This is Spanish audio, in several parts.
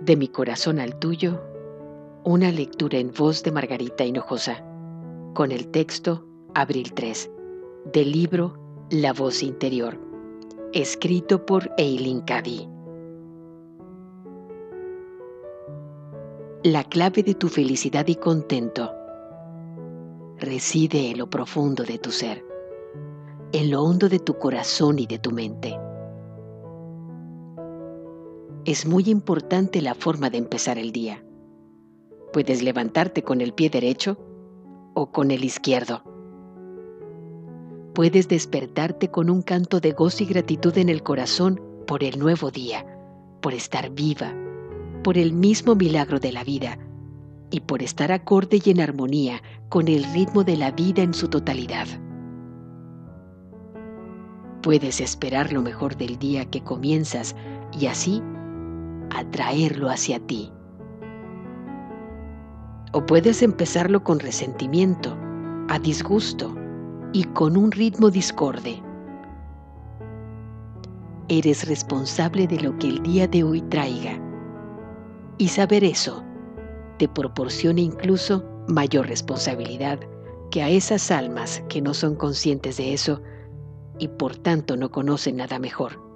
De mi corazón al tuyo, una lectura en voz de Margarita Hinojosa, con el texto Abril 3, del libro La voz interior, escrito por Eileen Cady. La clave de tu felicidad y contento reside en lo profundo de tu ser, en lo hondo de tu corazón y de tu mente. Es muy importante la forma de empezar el día. Puedes levantarte con el pie derecho o con el izquierdo. Puedes despertarte con un canto de gozo y gratitud en el corazón por el nuevo día, por estar viva, por el mismo milagro de la vida y por estar acorde y en armonía con el ritmo de la vida en su totalidad. Puedes esperar lo mejor del día que comienzas y así atraerlo hacia ti. O puedes empezarlo con resentimiento, a disgusto y con un ritmo discorde. Eres responsable de lo que el día de hoy traiga y saber eso te proporciona incluso mayor responsabilidad que a esas almas que no son conscientes de eso y por tanto no conocen nada mejor.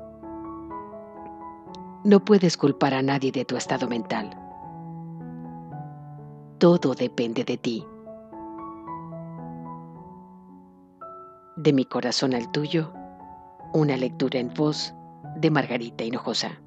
No puedes culpar a nadie de tu estado mental. Todo depende de ti. De mi corazón al tuyo, una lectura en voz de Margarita Hinojosa.